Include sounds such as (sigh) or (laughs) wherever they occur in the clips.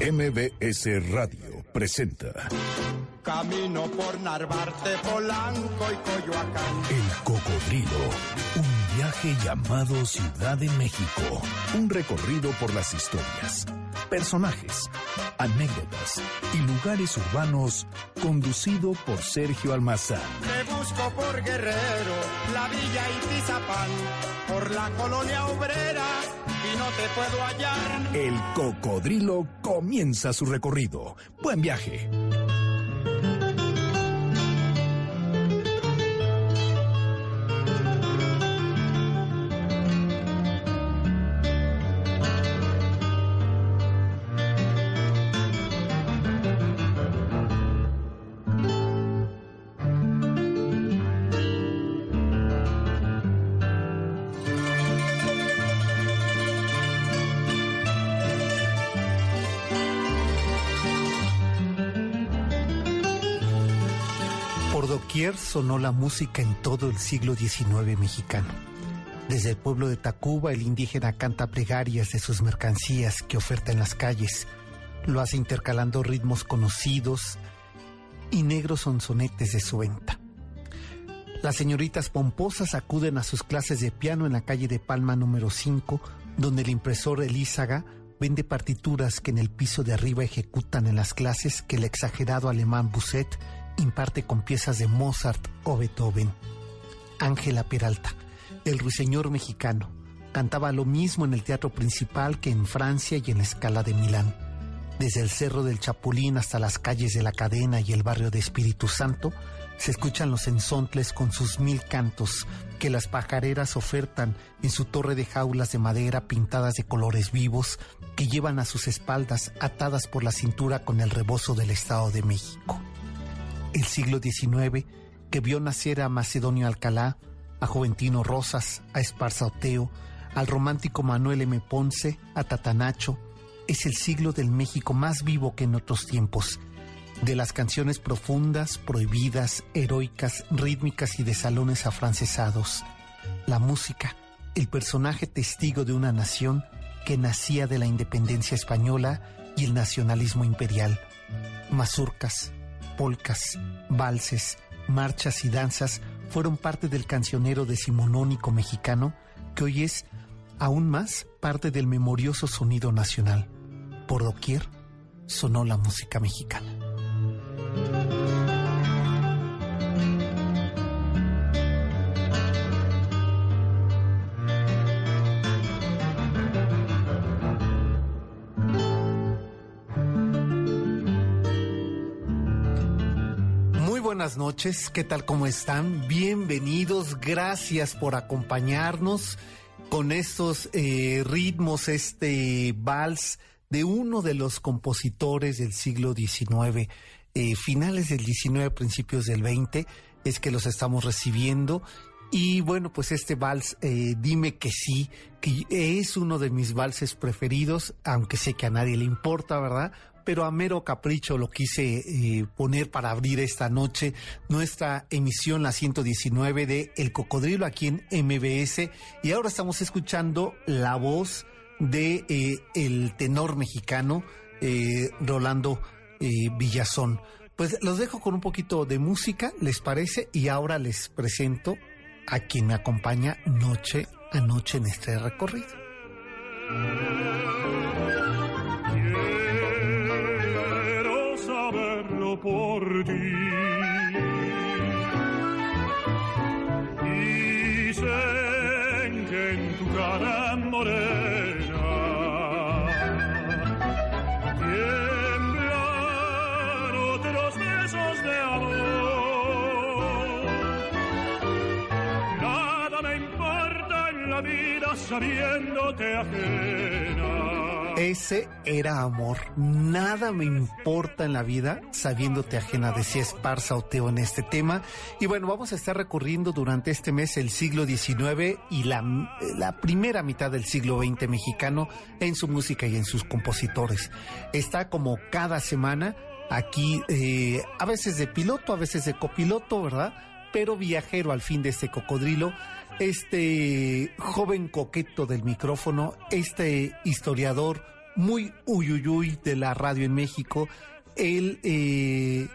MBS Radio presenta. Camino por Narvarte, Polanco y Coyoacán. El Cocodrilo. Un viaje llamado Ciudad de México. Un recorrido por las historias, personajes, anécdotas y lugares urbanos conducido por Sergio Almazán. Te busco por Guerrero, la Villa y Tizapán, por la colonia obrera y no te puedo hallar. El Cocodrilo comienza su recorrido. Buen viaje. Sonó la música en todo el siglo XIX mexicano. Desde el pueblo de Tacuba, el indígena canta plegarias de sus mercancías que oferta en las calles. Lo hace intercalando ritmos conocidos y negros sonsonetes de su venta. Las señoritas pomposas acuden a sus clases de piano en la calle de Palma número 5, donde el impresor Elízaga vende partituras que en el piso de arriba ejecutan en las clases que el exagerado alemán Busset imparte con piezas de Mozart o Beethoven. Ángela Peralta, el ruiseñor mexicano, cantaba lo mismo en el teatro principal que en Francia y en la escala de Milán. Desde el Cerro del Chapulín hasta las calles de la Cadena y el barrio de Espíritu Santo, se escuchan los ensontles con sus mil cantos que las pajareras ofertan en su torre de jaulas de madera pintadas de colores vivos que llevan a sus espaldas atadas por la cintura con el rebozo del Estado de México el siglo XIX que vio nacer a Macedonio Alcalá, a Juventino Rosas, a Esparza Oteo, al romántico Manuel M. Ponce, a Tatanacho, es el siglo del México más vivo que en otros tiempos, de las canciones profundas, prohibidas, heroicas, rítmicas y de salones afrancesados. La música, el personaje testigo de una nación que nacía de la independencia española y el nacionalismo imperial. Mazurcas, polcas, valses, marchas y danzas fueron parte del cancionero decimonónico mexicano que hoy es aún más parte del memorioso sonido nacional. Por doquier sonó la música mexicana. Buenas noches, ¿qué tal? ¿Cómo están? Bienvenidos, gracias por acompañarnos con estos eh, ritmos, este vals de uno de los compositores del siglo XIX, eh, finales del XIX, principios del XX, es que los estamos recibiendo. Y bueno, pues este vals, eh, dime que sí, que es uno de mis valses preferidos, aunque sé que a nadie le importa, ¿verdad? Pero a mero capricho lo quise eh, poner para abrir esta noche nuestra emisión, la 119 de El Cocodrilo aquí en MBS. Y ahora estamos escuchando la voz de eh, el tenor mexicano eh, Rolando Villazón. Pues los dejo con un poquito de música, ¿les parece? Y ahora les presento a quien me acompaña noche a noche en este recorrido. Por ti. Dicen que en tu cara morena tiemblan otros besos de amor. Nada me importa en la vida sabiéndote ajena. Ese era amor. Nada me importa en la vida sabiéndote ajena, decía Esparza o Teo en este tema. Y bueno, vamos a estar recorriendo durante este mes el siglo XIX y la, la primera mitad del siglo XX mexicano en su música y en sus compositores. Está como cada semana aquí, eh, a veces de piloto, a veces de copiloto, ¿verdad? Pero viajero al fin de este cocodrilo este joven coqueto del micrófono, este historiador muy uyuyuy de la radio en México, el, eh,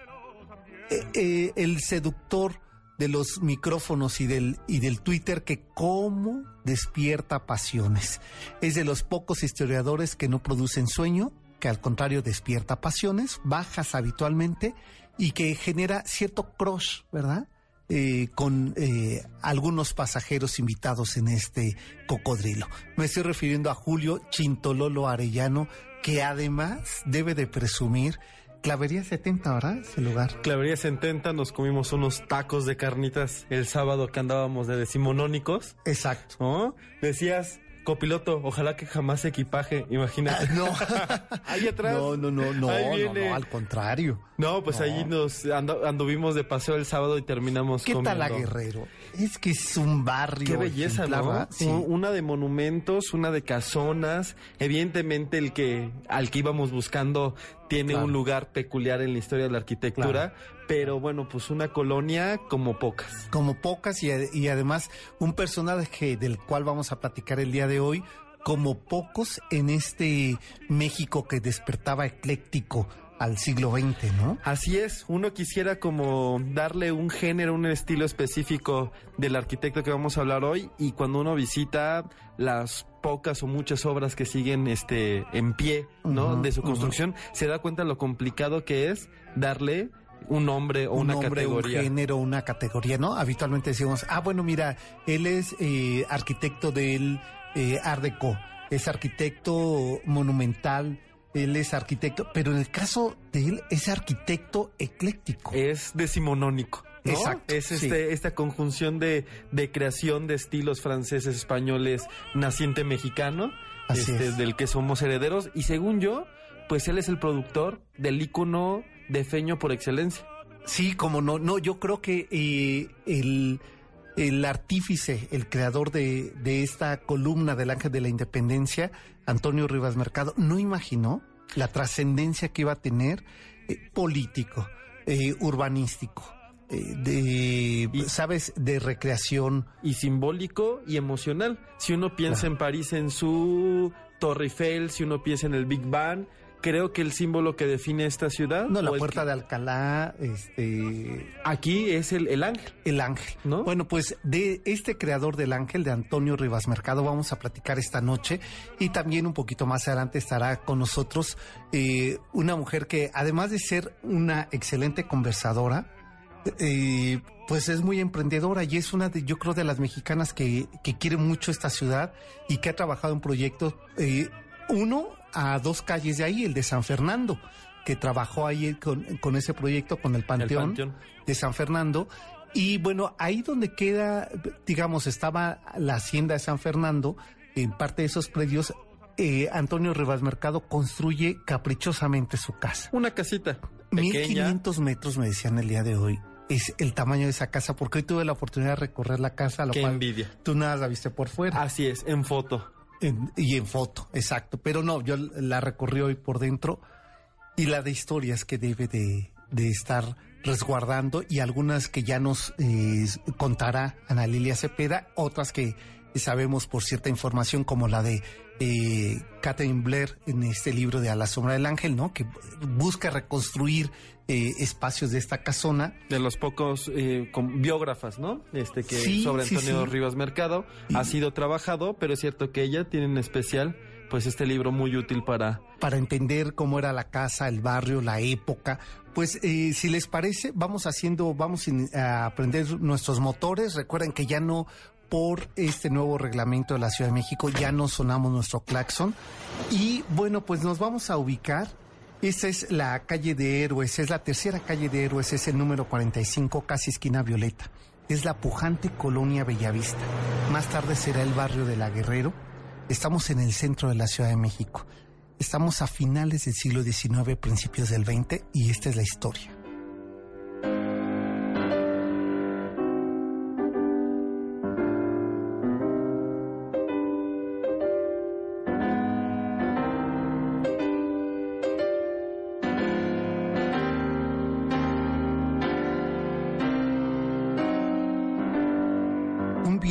eh, eh, el seductor de los micrófonos y del, y del Twitter que cómo despierta pasiones. Es de los pocos historiadores que no producen sueño, que al contrario despierta pasiones, bajas habitualmente y que genera cierto crush, ¿verdad? Eh, con eh, algunos pasajeros invitados en este cocodrilo. Me estoy refiriendo a Julio Chintololo Arellano, que además debe de presumir Clavería 70, ¿verdad? Ese lugar. Clavería 70, nos comimos unos tacos de carnitas el sábado que andábamos de decimonónicos. Exacto. ¿No? Decías, copiloto, ojalá que jamás equipaje, imagínate. Ah, no. (laughs) ahí atrás. No, no, no, no, Ahí no, no, al contrario. No, pues No. allí nos anduvimos de paseo el sábado y terminamos ¿Qué tal la comiendo. Guerrero? Es que es un barrio. Qué belleza, ¿no? Una de monumentos, una de casonas. Evidentemente el que al que íbamos buscando tiene Claro. un lugar peculiar en la historia de la arquitectura, pero bueno, pues una colonia como pocas. como pocas y, y además un personaje del cual vamos a platicar el día de hoy como pocos en este México que despertaba ecléctico al siglo XX, ¿no? Así es, uno quisiera como darle un género, un estilo específico del arquitecto que vamos a hablar hoy y cuando uno visita las pocas o muchas obras que siguen este en pie, ¿no? De su construcción, se da cuenta lo complicado que es darle un nombre o un una nombre, categoría. un género, una categoría, ¿no? Habitualmente decimos, ah, bueno, mira, él es eh, arquitecto del eh, Art Deco, es arquitecto monumental, él es arquitecto, pero en el caso de él es arquitecto ecléctico. es decimonónico. ¿no? Exacto, Es sí. este, esta conjunción de, de creación de estilos franceses, españoles, naciente mexicano, este, es. del que somos herederos. Y según yo, pues él es el productor del ícono de feño por excelencia. Sí, como no, no, yo creo que eh, el, el artífice, el creador de, de esta columna del Ángel de la Independencia, Antonio Rivas Mercado, no imaginó la trascendencia que iba a tener eh, político, eh, urbanístico, eh, de, Y- sabes, de recreación. Y simbólico y emocional. Si uno piensa Claro. en París en su Torre Eiffel, si uno piensa en el Big Bang, creo que el símbolo que define esta ciudad... No, la puerta que- de Alcalá, este, Aquí es el, el ángel. El Ángel. ¿No? Bueno, pues de este creador del Ángel, de Antonio Rivas Mercado, vamos a platicar esta noche y también un poquito más adelante estará con nosotros eh, una mujer que además de ser una excelente conversadora, eh, pues es muy emprendedora y es una de, yo creo, de las mexicanas que, que quiere mucho esta ciudad y que ha trabajado en proyectos, eh, uno a dos calles de ahí, el de San Fernando, que trabajó ahí con, con ese proyecto, con el El Panteón panteón. de San Fernando. Y bueno, ahí donde queda, digamos, estaba la hacienda de San Fernando, en parte de esos predios, eh, Antonio Rivas Mercado construye caprichosamente su casa. Una casita pequeña. 1500 metros, me decían el día de hoy, es el tamaño de esa casa, porque hoy tuve la oportunidad de recorrer la casa, lo Qué cual envidia. tú nada la viste por fuera. Así es, en foto. Y en foto, exacto. Pero no, yo la recorrí hoy por dentro y la de historias que debe de, de estar resguardando y algunas que ya nos eh, contará Ana Lilia Cepeda, otras que sabemos por cierta información como la de eh, Catherine Blair en este libro de A la sombra del ángel, ¿no? Que busca reconstruir eh, espacios de esta casona de los pocos eh, con- biógrafas, ¿no? Este que Sí, sobre sí, Antonio sí. Rivas Mercado ha sido trabajado, pero es cierto que ella tiene en especial pues este libro muy útil para para entender cómo era la casa, el barrio, la época. Pues eh, si les parece, vamos haciendo, vamos a aprender nuestros motores. Recuerden que ya no por este nuevo reglamento de la Ciudad de México ya no sonamos nuestro claxon. Y bueno, pues nos vamos a ubicar. Esta es la calle de Héroes, es la tercera calle de Héroes, es el número 45, casi esquina Violeta. Es la pujante colonia Bellavista. Más tarde será el barrio de la Guerrero. Estamos en el centro de la Ciudad de México. Estamos a finales del siglo XIX, principios del XX, y esta es la historia.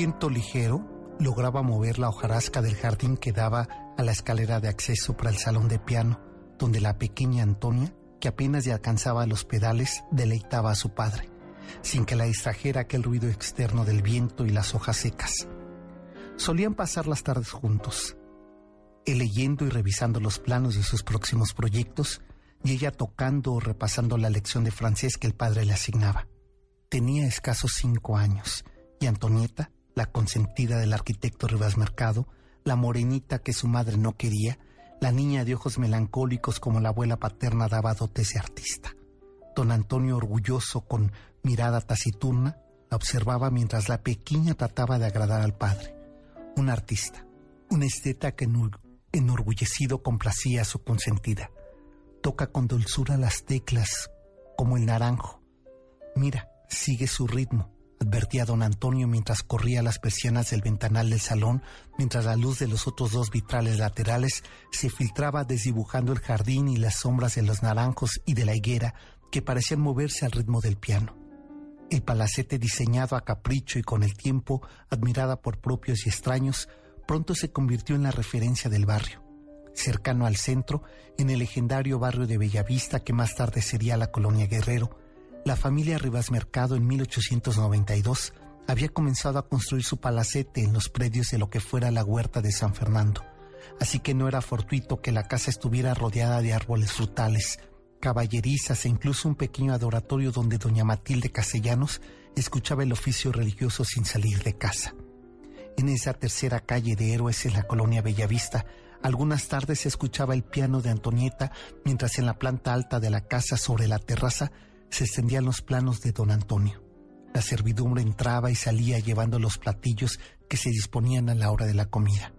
Viento ligero lograba mover la hojarasca del jardín que daba a la escalera de acceso para el salón de piano, donde la pequeña Antonia, que apenas ya alcanzaba los pedales, deleitaba a su padre, sin que la distrajera aquel ruido externo del viento y las hojas secas. Solían pasar las tardes juntos, él leyendo y revisando los planos de sus próximos proyectos y ella tocando o repasando la lección de francés que el padre le asignaba. Tenía escasos cinco años y Antonieta, la consentida del arquitecto Rivas Mercado, la morenita que su madre no quería, la niña de ojos melancólicos como la abuela paterna daba dotes de artista. Don Antonio, orgulloso, con mirada taciturna, la observaba mientras la pequeña trataba de agradar al padre. Un artista, un esteta que enorgullecido complacía a su consentida. Toca con dulzura las teclas, como el naranjo. Mira, sigue su ritmo, advertía don Antonio mientras corría las persianas del ventanal del salón, mientras la luz de los otros dos vitrales laterales se filtraba desdibujando el jardín y las sombras de los naranjos y de la higuera que parecían moverse al ritmo del piano. El palacete diseñado a capricho y con el tiempo, admirada por propios y extraños, pronto se convirtió en la referencia del barrio. Cercano al centro, en el legendario barrio de Bellavista que más tarde sería la colonia Guerrero, la familia Rivas Mercado en 1892 había comenzado a construir su palacete en los predios de lo que fuera la huerta de San Fernando. Así que no era fortuito que la casa estuviera rodeada de árboles frutales, caballerizas e incluso un pequeño adoratorio donde doña Matilde Castellanos escuchaba el oficio religioso sin salir de casa. En esa tercera calle de héroes en la colonia Bellavista, algunas tardes se escuchaba el piano de Antonieta mientras en la planta alta de la casa sobre la terraza se extendían los planos de don Antonio. La servidumbre entraba y salía llevando los platillos que se disponían a la hora de la comida.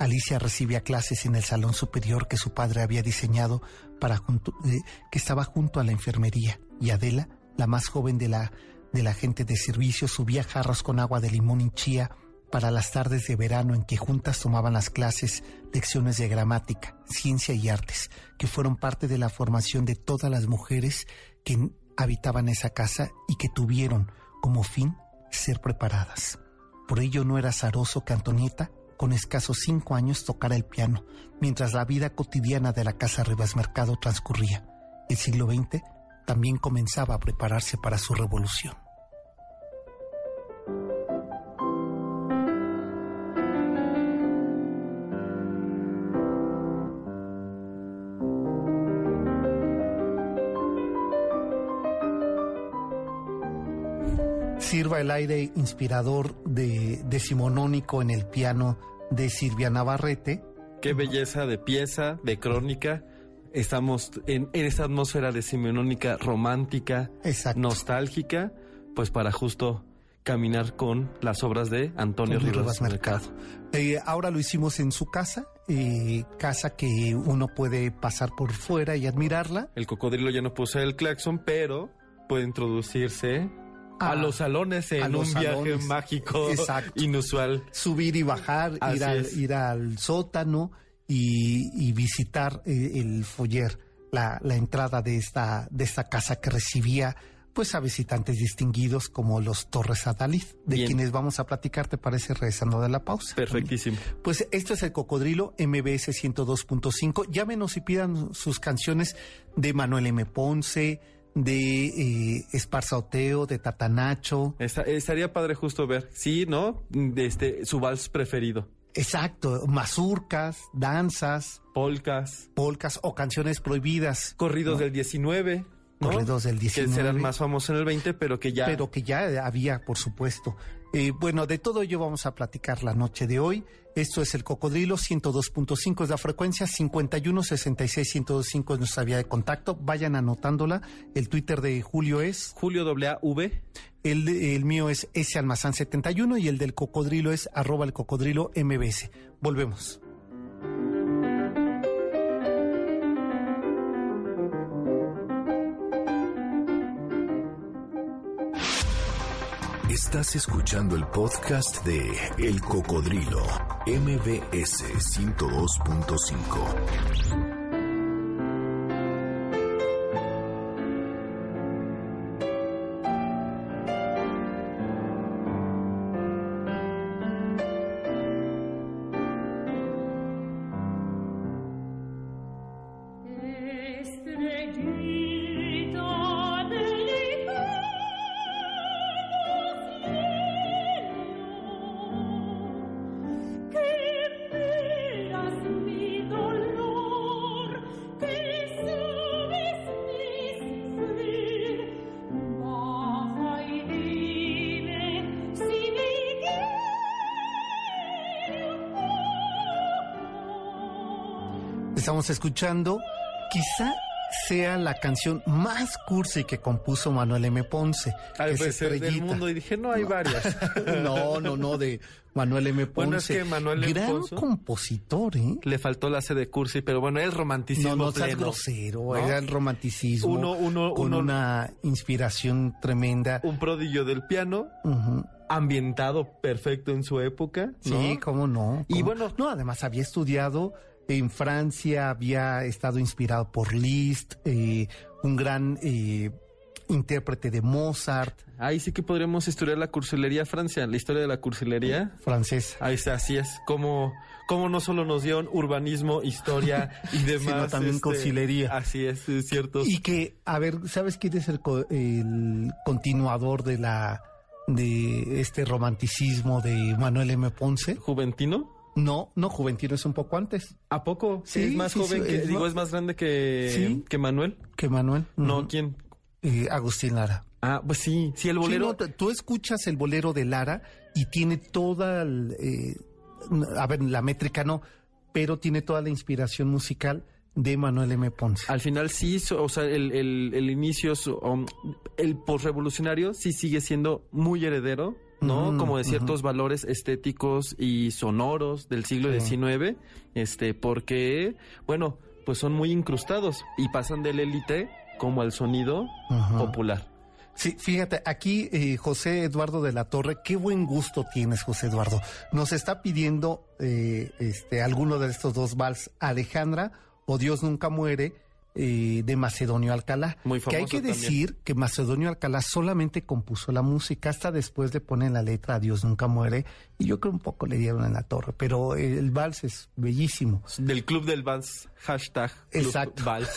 Alicia recibía clases en el salón superior que su padre había diseñado para eh, que estaba junto a la enfermería y Adela, la más joven de la de la gente de servicio, subía jarros con agua de limón y chía para las tardes de verano en que juntas tomaban las clases, lecciones de gramática, ciencia y artes, que fueron parte de la formación de todas las mujeres que habitaban esa casa y que tuvieron como fin ser preparadas. Por ello no era azaroso que Antonieta, con escasos cinco años, tocara el piano, mientras la vida cotidiana de la casa Rivas Mercado transcurría. El siglo XX también comenzaba a prepararse para su revolución. Sirva el aire inspirador de decimonónico en el piano de Silvia Navarrete. Qué belleza de pieza, de crónica. Estamos en, esa atmósfera decimonónica romántica, nostálgica, pues para justo caminar con las obras de Antonio Rivas, Mercado. Eh, ahora lo hicimos en su casa, eh, casa que uno puede pasar por fuera y admirarla. El cocodrilo ya no posee el claxon, pero puede introducirse a, los salones en un viaje mágico (laughs) inusual. Subir y bajar, ir al, ir al, sótano y, visitar eh, el foyer, la, la, entrada de esta, de esta casa que recibía pues a visitantes distinguidos como los Torres Adalid, de quienes vamos a platicar, ¿te parece? Regresando de la pausa. Perfectísimo. Pues esto es el Cocodrilo MBS 102.5. Llámenos y pidan sus canciones de Manuel M. Ponce, de eh, Esparzaoteo, de Tatanacho. estaría padre justo ver, sí, ¿no? De este, su vals preferido. Exacto, mazurcas, danzas. Polcas. Polcas o canciones prohibidas. Corridos del 19. Corridos del 19. Que serán más famosos en el 20, pero que ya... Pero que ya había, por supuesto. Eh, bueno, de todo ello vamos a platicar la noche de hoy. Esto es el Cocodrilo 102.5 es la frecuencia, 5166-1025 es nuestra vía de contacto. Vayan anotándola. El Twitter de Julio es... Julio W. El, el mío es S Almazán 71 y el del Cocodrilo es arroba el Cocodrilo MBS. Volvemos. Estás escuchando el podcast de El Cocodrilo, MBS 102.5. Estamos escuchando, quizá sea la canción más cursi que compuso Manuel M. Ponce. El del mundo y dije, no, hay varias. (laughs) no, no, no, de Manuel M. Ponce. Bueno, es que Manuel M. Gran Ponce- compositor, ¿eh? Le faltó la C de cursi, pero bueno, el romanticismo No, no seas pleno. grosero, ¿no? era el romanticismo. Uno- uno- con uno- una inspiración tremenda. Un prodigio del piano, ambientado perfecto en su época. ¿no? Sí, cómo no. Y bueno- No, además había estudiado en Francia, había estado inspirado por Liszt, eh, un gran eh, intérprete de Mozart, Ahí sí que podríamos estudiar la cursilería Francia, la historia de la cursilería. francés. Ahí está, así es. Como, como no solo nos dio urbanismo, historia (laughs) y demás. Sino también este, cursilería. Así es, es cierto. Y que, a ver, ¿sabes quién es el, el continuador de la de este romanticismo de Manuel M. Ponce? ¿Juventino? No, no, Juventino es un poco antes ¿A poco? Sí, es más sí, joven sí, que, es digo, más- es más grande que, Sí. que Manuel. que Manuel. No. ¿quién? Eh, Agustín Lara. Ah, pues sí, sí, el bolero. no, tú escuchas el bolero de Lara y tiene toda, el, eh, a ver, la métrica no, pero tiene toda la inspiración musical de Manuel M. Ponce. Al final sí, o sea, el, el, el inicio, um, el postrevolucionario sí sigue siendo muy heredero, ¿no? Como de ciertos valores estéticos y sonoros del siglo Sí. XIX, este, porque, bueno, pues son muy incrustados y pasan del élite como al sonido popular. Sí, fíjate, aquí eh, José Eduardo de la Torre, qué buen gusto tienes, José Eduardo. Nos está pidiendo eh, este, alguno de estos dos vals, Alejandra o Dios nunca muere, eh, de Macedonio Alcalá. Muy que hay famoso que también. decir que Macedonio Alcalá solamente compuso la música, hasta después le ponen la letra Dios nunca muere, y yo creo un poco le dieron en la torre, pero el vals es bellísimo. Del club del vals, hashtag club Exacto. vals.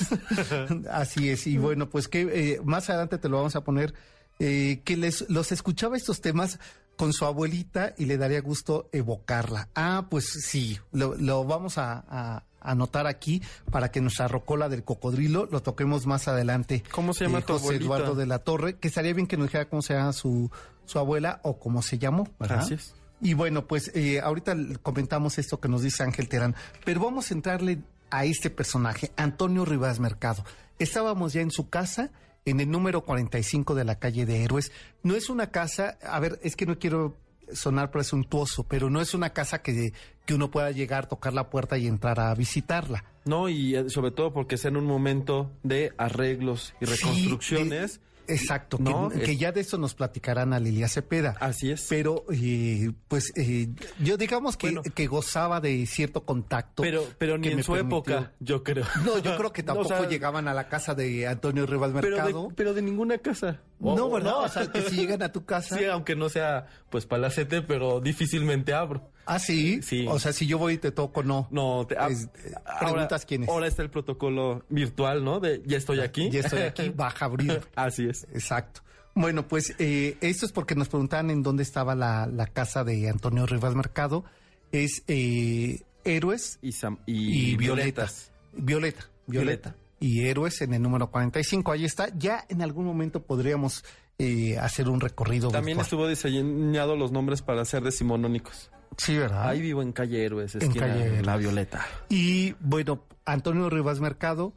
(laughs) Así es, y bueno, pues que eh, más adelante te lo vamos a poner, eh, que les los escuchaba estos temas con su abuelita y le daría gusto evocarla. Ah, pues sí, lo, lo vamos a, a anotar aquí para que nuestra rocola del cocodrilo lo toquemos más adelante. ¿Cómo se llama Eh, tu José abuelita? Eduardo de la Torre, que estaría bien que nos dijera cómo se llama su, su abuela o cómo se llamó, ¿verdad? Es. Y bueno, pues eh, ahorita comentamos esto que nos dice Ángel Terán, pero vamos a entrarle a este personaje, Antonio Rivas Mercado. Estábamos ya en su casa, en el número 45 de la calle de Héroes. No es una casa, a ver, es que no quiero sonar presuntuoso, pero no es una casa que, que uno pueda llegar, tocar la puerta y entrar a visitarla. No, y eh, sobre todo porque es en un momento de arreglos y Sí, reconstrucciones. de- exacto, No, que, ya de eso nos platicarán a Lilia Cepeda. Así es. Pero, eh, pues, eh, yo digamos que, Bueno. que gozaba de cierto contacto. Pero, pero ni en su permitió- época, yo creo. No, yo creo que (laughs) No, o tampoco sea, llegaban a la casa de Antonio Rivas Pero Mercado. de, pero de ninguna casa. No, O- ¿verdad? O sea, que si llegan a tu casa. (laughs) Sí, aunque no sea, pues, palacete, pero difícilmente abro. Ah, sí. Sí. O sea, si yo voy y te toco, no. No, te, ah, Es- eh, ahora- preguntas quién es. Ahora está el protocolo virtual, ¿no? De ya estoy aquí. Ya estoy aquí, (laughs) baja abrir. (laughs) Así es. Exacto. Bueno, pues eh, esto es porque nos preguntaban en dónde estaba la, la casa de Antonio Rivas Mercado. Es eh, Héroes Y, Sam- y, y, Violeta. violetas. Violeta. Violeta. Y Héroes en el número 45. Ahí está. Ya en algún momento podríamos eh, hacer un recorrido. También virtual. estuvo diseñado los nombres para ser decimonónicos. Sí, ¿verdad? Ahí vivo en calle Héroes, En esquina calle Héroes. La Violeta. Y bueno, Antonio Rivas Mercado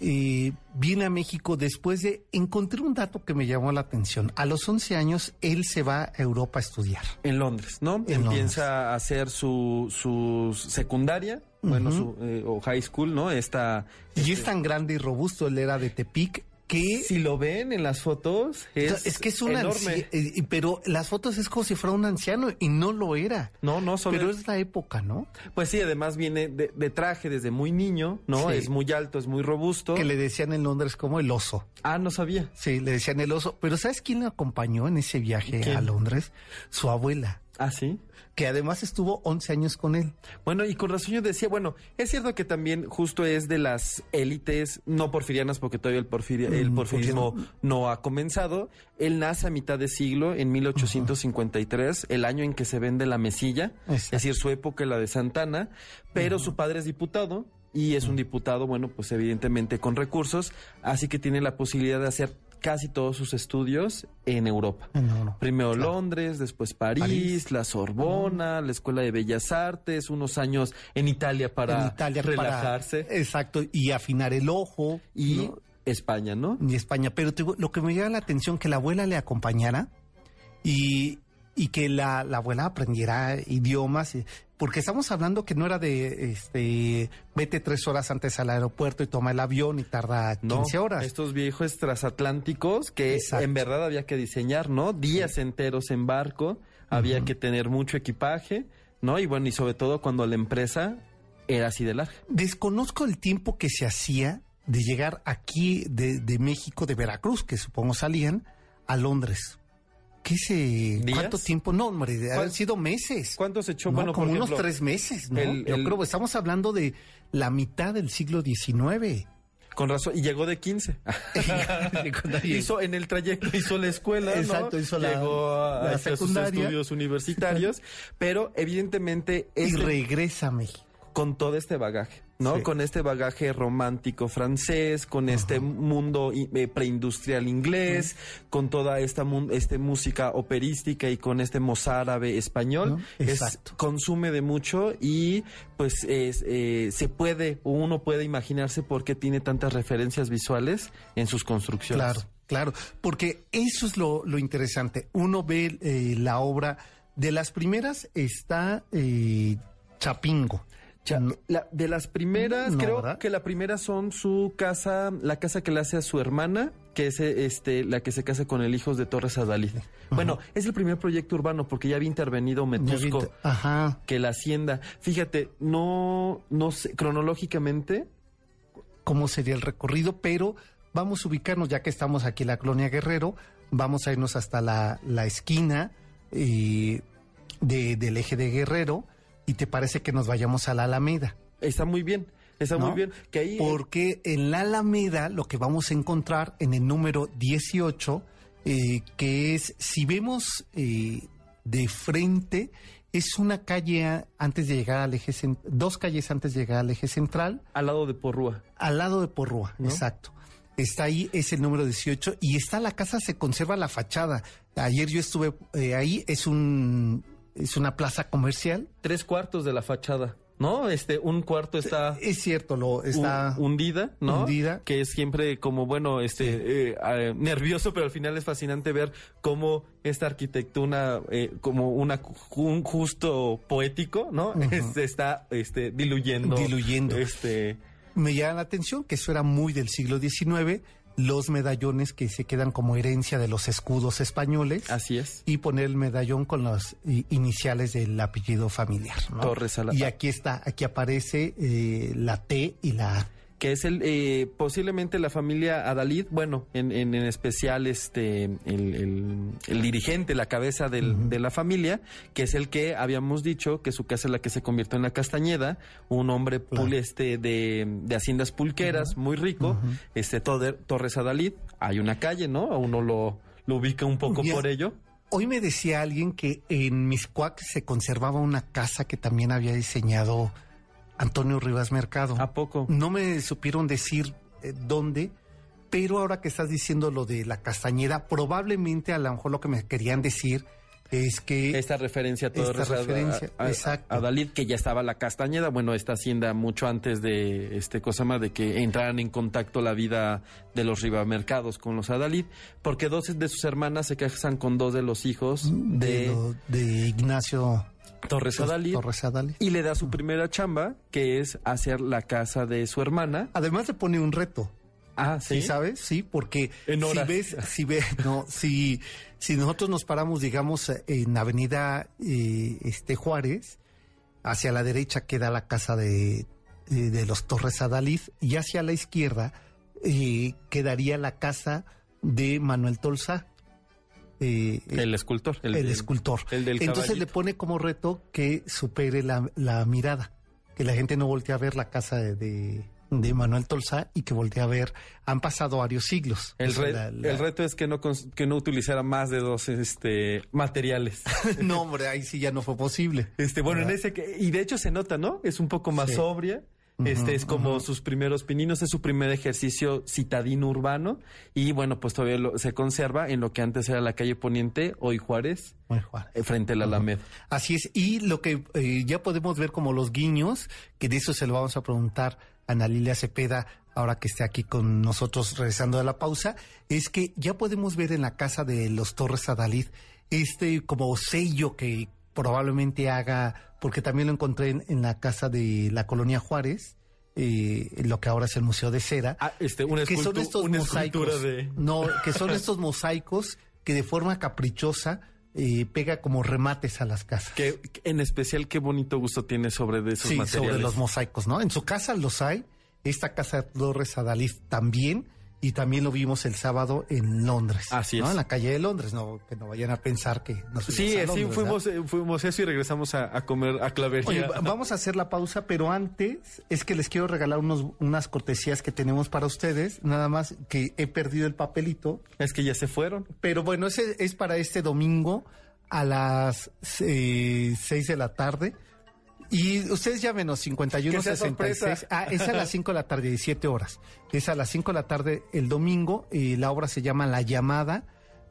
eh, viene a México después de... Encontré un dato que me llamó la atención. A los 11 años, él se va a Europa a estudiar. En Londres, ¿no? En Empieza a hacer su, su secundaria, bueno, su, eh, o high school, ¿no? Esta... Y es tan grande y robusto, él era de Tepic, que... Si lo ven en las fotos, es, es, que es un enorme. anci- eh, pero las fotos es como si fuera un anciano y no lo era. No, no, solo Pero es la época, ¿no? Pues sí, además viene de, de traje desde muy niño, ¿no? Sí. Es muy alto, es muy robusto. Que le decían en Londres como el oso. Ah, no sabía. Sí, le decían el oso. Pero ¿sabes quién le acompañó en ese viaje ¿Quién? a Londres? Su abuela, Ah, sí. Que además estuvo 11 años con él. Bueno, y con razón yo decía, bueno, es cierto que también justo es de las élites, no porfirianas, porque todavía el, porfiria- el Mm, porfirismo no ha comenzado. Él nace a mitad de siglo, en 1853, el año en que se vende la mesilla, es decir, su época, la de Santana, pero su padre es diputado. Y es un diputado, bueno, pues evidentemente con recursos, así que tiene la posibilidad de hacer casi todos sus estudios en Europa. En Europa, Primero claro. Londres, después París, París. la Sorbona, la Escuela de Bellas Artes, unos años en Italia para en Italia para- relajarse exacto, y afinar el ojo. y ¿no? España, ¿no? y España. Pero te lo que me llama la atención que la abuela le acompañara y, y que la, la abuela aprendiera idiomas. Porque estamos hablando que no era de este vete tres horas antes al aeropuerto y toma el avión y tarda 15 No, horas. Estos viejos transatlánticos que Exacto. en verdad había que diseñar, ¿no? Días enteros en barco, había que tener mucho equipaje, ¿no? Y bueno, y sobre todo cuando la empresa era así de larga. Desconozco el tiempo que se hacía de llegar aquí de, de México, de Veracruz, que supongo salían, a Londres. ¿Qué se, ¿Días? ¿Cuánto tiempo? No, hombre, han ¿Cuál- sido meses. ¿Cuánto se echó? No, bueno, como por unos tres meses, ¿no? el- Yo el- creo que estamos hablando de la mitad del siglo XIX. Con razón, y llegó de 15. (laughs) (laughs) hizo en el trayecto hizo la escuela, ¿no? Exacto, hizo la- llegó a, la sus estudios universitarios, (laughs) pero evidentemente y este- regresa a México. Con todo este bagaje, ¿no? Sí. Con este bagaje romántico francés, con este mundo eh, preindustrial inglés, con toda esta este música operística y con este mozárabe español, ¿No? es- Exacto. consume de mucho y pues es, eh, se puede uno puede imaginarse por qué tiene tantas referencias visuales en sus construcciones. Claro, claro. Porque eso es lo, lo interesante. Uno ve eh, la obra. De las primeras está eh, Chapingo. Cha- No, la- de las primeras, No, creo ¿verdad? que la primera son su casa, la casa que le hace a su hermana, que es eh, este la que se casa con el hijo de Torres Adalid. Bueno, es el primer proyecto urbano porque ya había intervenido Metusco, Ajá. que la hacienda. Fíjate, no, no sé, cronológicamente, cómo sería el recorrido, pero vamos a ubicarnos, ya que estamos aquí en la colonia Guerrero, vamos a irnos hasta la, la esquina eh, de- del eje de Guerrero y te parece que nos vayamos a la Alameda. está muy bien, está ¿no? muy bien. Que ahí Porque en la Alameda lo que vamos a encontrar en el número 18, eh, que es, si vemos eh, de frente, es una calle antes de llegar al eje, cen- dos calles antes de llegar al eje central, al lado de Porrúa. al lado de Porrúa, ¿No? exacto. Está ahí, es el número 18 y está la casa, se conserva la fachada. Ayer yo estuve eh, ahí, es un es una plaza comercial. Tres cuartos de la fachada, ¿no? Este, un cuarto está Es cierto, lo está hu- hundida, ¿no? hundida. Que es siempre como, bueno, este, eh, eh, nervioso, pero al final es fascinante ver cómo esta arquitectura, eh, como una, un justo poético, ¿no? Se está, este, diluyendo. Diluyendo. Este, me llama la atención que eso era muy del siglo XIX, los medallones que se quedan como herencia de los escudos españoles así es. y poner el medallón con las iniciales del apellido familiar. ¿no? Torres a la- Y aquí está, aquí aparece eh, la T y la A. que es el eh, posiblemente la familia Adalid, bueno, en, en, en especial este el, el- el dirigente, la cabeza del- de la familia, que es el que habíamos dicho que su casa es la que se convirtió en la Castañeda, un hombre pul- este de, de haciendas pulqueras, muy rico, este Toder- Torres Adalid, hay una calle, ¿no? Uno lo, lo ubica un poco por ello. Hoy me decía alguien que en Miscuac se conservaba una casa que también había diseñado Antonio Rivas Mercado. ¿A poco? No me supieron decir eh, dónde, pero ahora que estás diciendo lo de la castañeda, probablemente a lo mejor lo que me querían decir es que Esta referencia a Esta referencia, a- a- exacto. a Dalid, que ya estaba la Castañeda, bueno, esta hacienda mucho antes de este cosa más de que entraran en contacto la vida de los ribamercados con los Adalid, porque dos de sus hermanas se casan con dos de los hijos de, de, lo- de Ignacio Torres Adalid Torres Adalid. y le da su primera chamba, que es hacer la casa de su hermana. Además le pone un reto. Ah, ¿Sí sabes? Sí, porque En si ves, si ves, (laughs) no, si, si nosotros nos paramos, digamos, en Avenida eh, este Juárez, hacia la derecha queda la casa de, eh, de los Torres Adalid y hacia la izquierda eh, quedaría la casa de Manuel Tolsá. Eh, El escultor. el, escultor. El del Entonces le pone como reto que supere la, la mirada, que la gente no voltee a ver la casa de, de, de Manuel Tolsá y que voltee a ver, han pasado varios siglos. El, re- la- la- el reto es que no, que no utilizara más de dos este, materiales. (laughs) no, hombre, ahí sí ya no fue posible. Este, bueno, en ese que, y de hecho se nota, ¿no? Es un poco más Sí. sobria. Este es como sus primeros pininos, es su primer ejercicio citadino urbano. Y bueno, pues todavía lo- se conserva en lo que antes era la calle Poniente, hoy Juárez, eh, frente a la Alameda. Así es, y lo que eh, ya podemos ver como los guiños, que de eso se lo vamos a preguntar a Ana Lilia Cepeda, ahora que esté aquí con nosotros regresando a la pausa, es que ya podemos ver en la casa de los Torres Adalid este como sello que probablemente haga, porque también lo encontré en, en la casa de la colonia Juárez, eh, lo que ahora es el Museo de Cera, Ah, este, una, que son estos una mosaicos. de... No, que son estos mosaicos que de forma caprichosa eh, pega como remates a las casas. Que, que en especial qué bonito gusto tiene sobre de esos sí, materiales. sobre los mosaicos, ¿no? En su casa los hay. Esta casa de Torres Adalid también. Y también lo vimos el sábado en Londres. Así ¿no? es. En la calle de Londres, no que no vayan a pensar que nos fuimos Sí, a sí, Londres, fuimos, ¿verdad? eh, fuimos eso y regresamos a, a comer a Clavería. Oye, va- vamos a hacer la pausa, pero antes es que les quiero regalar unos, unas cortesías que tenemos para ustedes. Nada más que he perdido el papelito. es que ya se fueron. Pero bueno, ese es para este domingo a las eh, 6 de la tarde. Y ustedes llámenos 51 Que sea 66. sorpresa. Ah, es a las 5 de la tarde, 17 horas. Es a las 5 de la tarde el domingo. eh, la obra se llama La Llamada.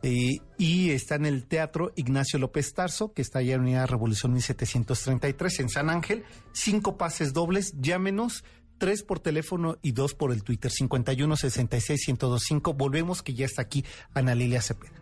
eh, y está en el Teatro Ignacio López Tarso, que está allá en Unidad Revolución 1733 en San Ángel. Cinco pases dobles, llámenos. Tres por teléfono y dos por el Twitter, 51 66 1025. Volvemos que ya está aquí Ana Lilia Cepeda.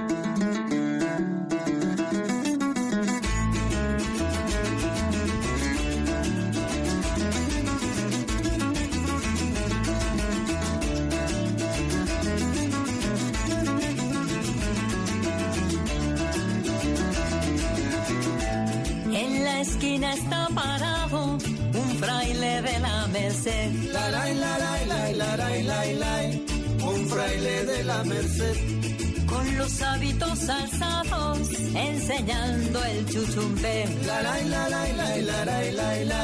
la Merced. Con los hábitos alzados, enseñando el chuchumbe. La la la la la la la la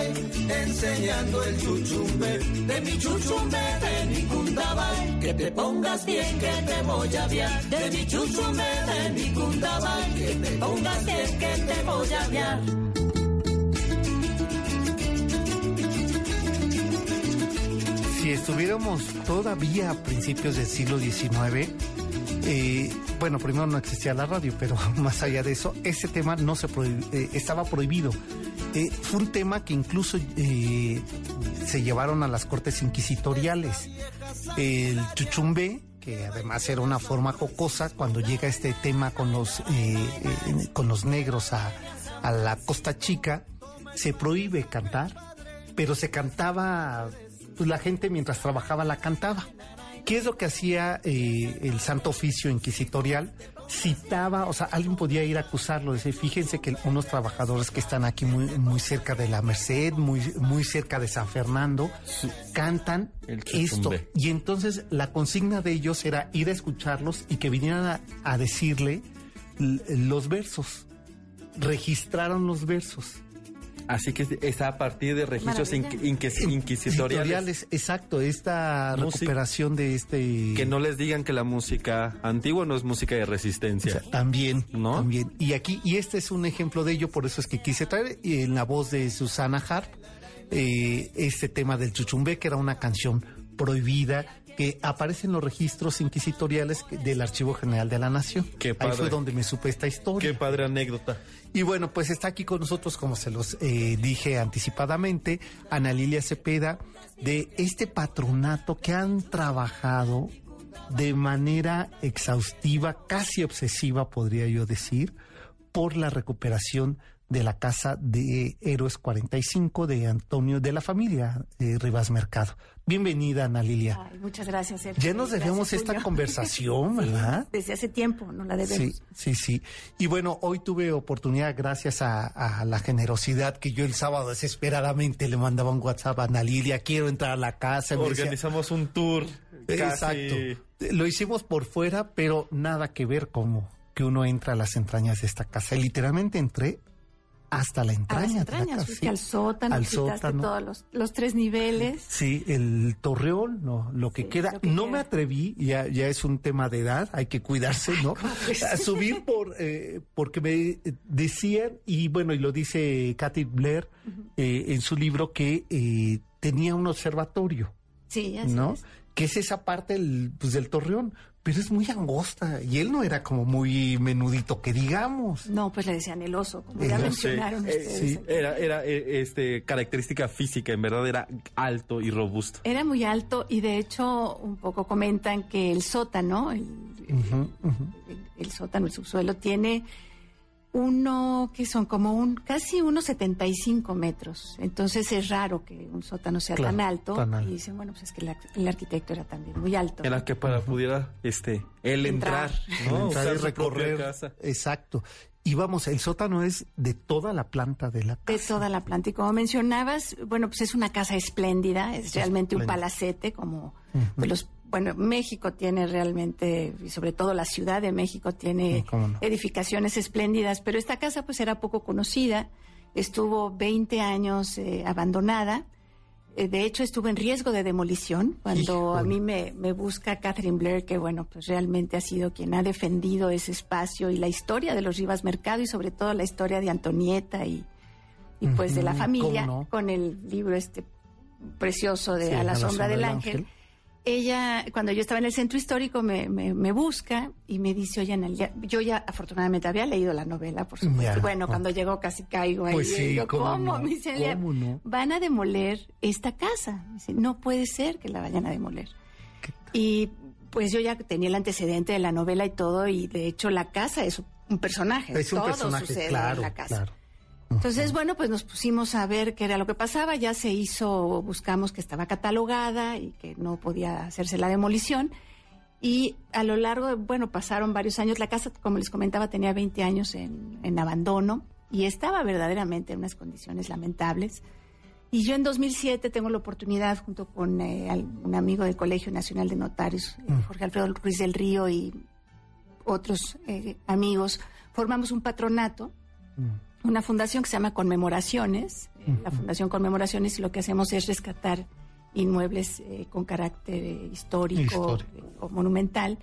enseñando el chuchumbe de mi chuchumbe de mi cundabal que te pongas bien que te voy a aviar de mi chuchumbe de mi cundabal que te pongas bien que te voy a aviar Si estuviéramos todavía a principios del siglo XIX, eh, bueno, primero no existía la radio, pero (laughs) más allá de eso, ese tema no se eh, estaba prohibido. Eh, fue un tema que incluso se llevaron a las cortes inquisitoriales. El chuchumbe, que además era una forma jocosa, cuando llega este tema con los, con los negros a la Costa Chica, se prohíbe cantar, pero se cantaba, pues la gente mientras trabajaba la cantaba. ¿Qué es lo que hacía eh, el Santo Oficio Inquisitorial? Citaba, o sea, alguien podía ir a acusarlo, decir, fíjense que unos trabajadores que están aquí muy, muy cerca de la Merced, muy, muy cerca de San Fernando, cantan El esto. Y entonces la consigna de ellos era ir a escucharlos y que vinieran a, a decirle los versos. Registraron los versos. Así que está a partir de registros inquis- inquisitoriales. Exacto, esta recuperación de este... Que no les digan que la música antigua no es música de O resistencia. sea, también, ¿No? también. Y aquí, y este es un ejemplo de ello, por eso es que quise traer en la voz de Susana Harp eh, este tema del chuchumbe, que era una canción prohibida que aparece en los registros inquisitoriales del Archivo General de la Nación. Qué Ahí padre. fue donde me supe esta historia. Qué padre anécdota. Y bueno, pues está aquí con nosotros, como se los eh, dije anticipadamente, Ana Lilia Cepeda, de este patronato que han trabajado de manera exhaustiva, casi obsesiva, podría yo decir, por la recuperación de la casa de Héroes 45 de Antonio, de la familia eh, Rivas Mercado. Bienvenida, Ana Lilia. Ay, muchas gracias, Sergio. Ya nos debemos Gracias, esta Julio. (laughs) conversación, ¿verdad? Desde hace tiempo, no la Sí, debemos. sí, sí. Y bueno, hoy tuve oportunidad, gracias a, a la generosidad que yo el sábado desesperadamente le mandaba un WhatsApp a Ana Lilia, quiero entrar a la casa. y me decía, Organizamos un tour. casi- Exacto. Lo hicimos por fuera, pero nada que ver como que uno entra a las entrañas de esta casa. Y literalmente entré hasta la A entraña. las de la entrañas, fuiste al sótano, Al sótano. todos los, los tres niveles. Sí, el torreón, no, lo que Sí, queda. lo que no queda. me atreví, ya, ya es un tema de edad, hay que cuidarse, ¿no? A subir por, eh, porque me decían, y bueno, y lo dice Cathy Blair eh, en su libro, que eh, tenía un observatorio, Sí, así ¿no? es. Que es esa parte del, pues, del torreón, pero es muy angosta, y él no era como muy menudito, que digamos. No, pues le decían el oso, como ya mencionaron Eh, ustedes. sí. aquí. Era, era eh, este, característica física, en verdad era alto y robusto. Era muy alto y de hecho un poco comentan que el sótano, el, el- el sótano, el subsuelo, tiene uno que son como un casi unos 75 metros. Entonces es raro que un sótano sea Claro, tan alto. tan alto. Y dicen, bueno, pues es que el, ar- el arquitecto era también muy alto. Era que para pudiera este, él entrar, Entrar. ¿no? Entrar y recorrer. casa. Exacto. Y vamos, el sótano es de toda la planta de la de casa. toda la planta. Y como mencionabas, bueno, pues es una casa espléndida, es realmente un palacete, como pues los, bueno, México tiene realmente, y sobre todo la Ciudad de México tiene no. edificaciones espléndidas, pero esta casa pues era poco conocida, estuvo 20 años eh, abandonada. Eh, De hecho, estuvo en riesgo de demolición cuando a mí me, me busca Catherine Blair, que bueno, pues realmente ha sido quien ha defendido ese espacio y la historia de los Rivas Mercado y sobre todo la historia de Antonieta y, y pues de la familia con el libro este precioso de Sí, A la sombra del ángel. Ella, cuando yo estaba en el centro histórico, me, me, me busca y me dice, oye, Analia, yo ya afortunadamente había leído la novela, por supuesto. Ya, bueno, cuando llegó casi caigo ahí. Pues sí, yo, ¿cómo ¿cómo? no? Me dice, "Analia, ¿Cómo no? van a demoler esta casa. Me dice, no puede ser que la vayan a demoler. Y pues yo ya tenía el antecedente de la novela y todo, y de hecho la casa es un personaje. Es un todo personaje, sucede claro, en la casa. claro. Entonces, bueno, pues nos pusimos a ver qué era lo que pasaba. Ya se hizo, buscamos que estaba catalogada y que no podía hacerse la demolición. Y a lo largo, de, bueno, pasaron varios años. La casa, como les comentaba, tenía 20 años en, en abandono y estaba verdaderamente en unas condiciones lamentables. Y yo en 2007 tengo la oportunidad, junto con eh, un amigo del Colegio Nacional de Notarios, eh, Jorge Alfredo Ruiz del Río y otros eh, amigos, formamos un patronato una fundación que se llama Conmemoraciones. La Fundación Conmemoraciones y lo que hacemos es rescatar inmuebles eh, con carácter eh, histórico, Histórico. eh, o monumental.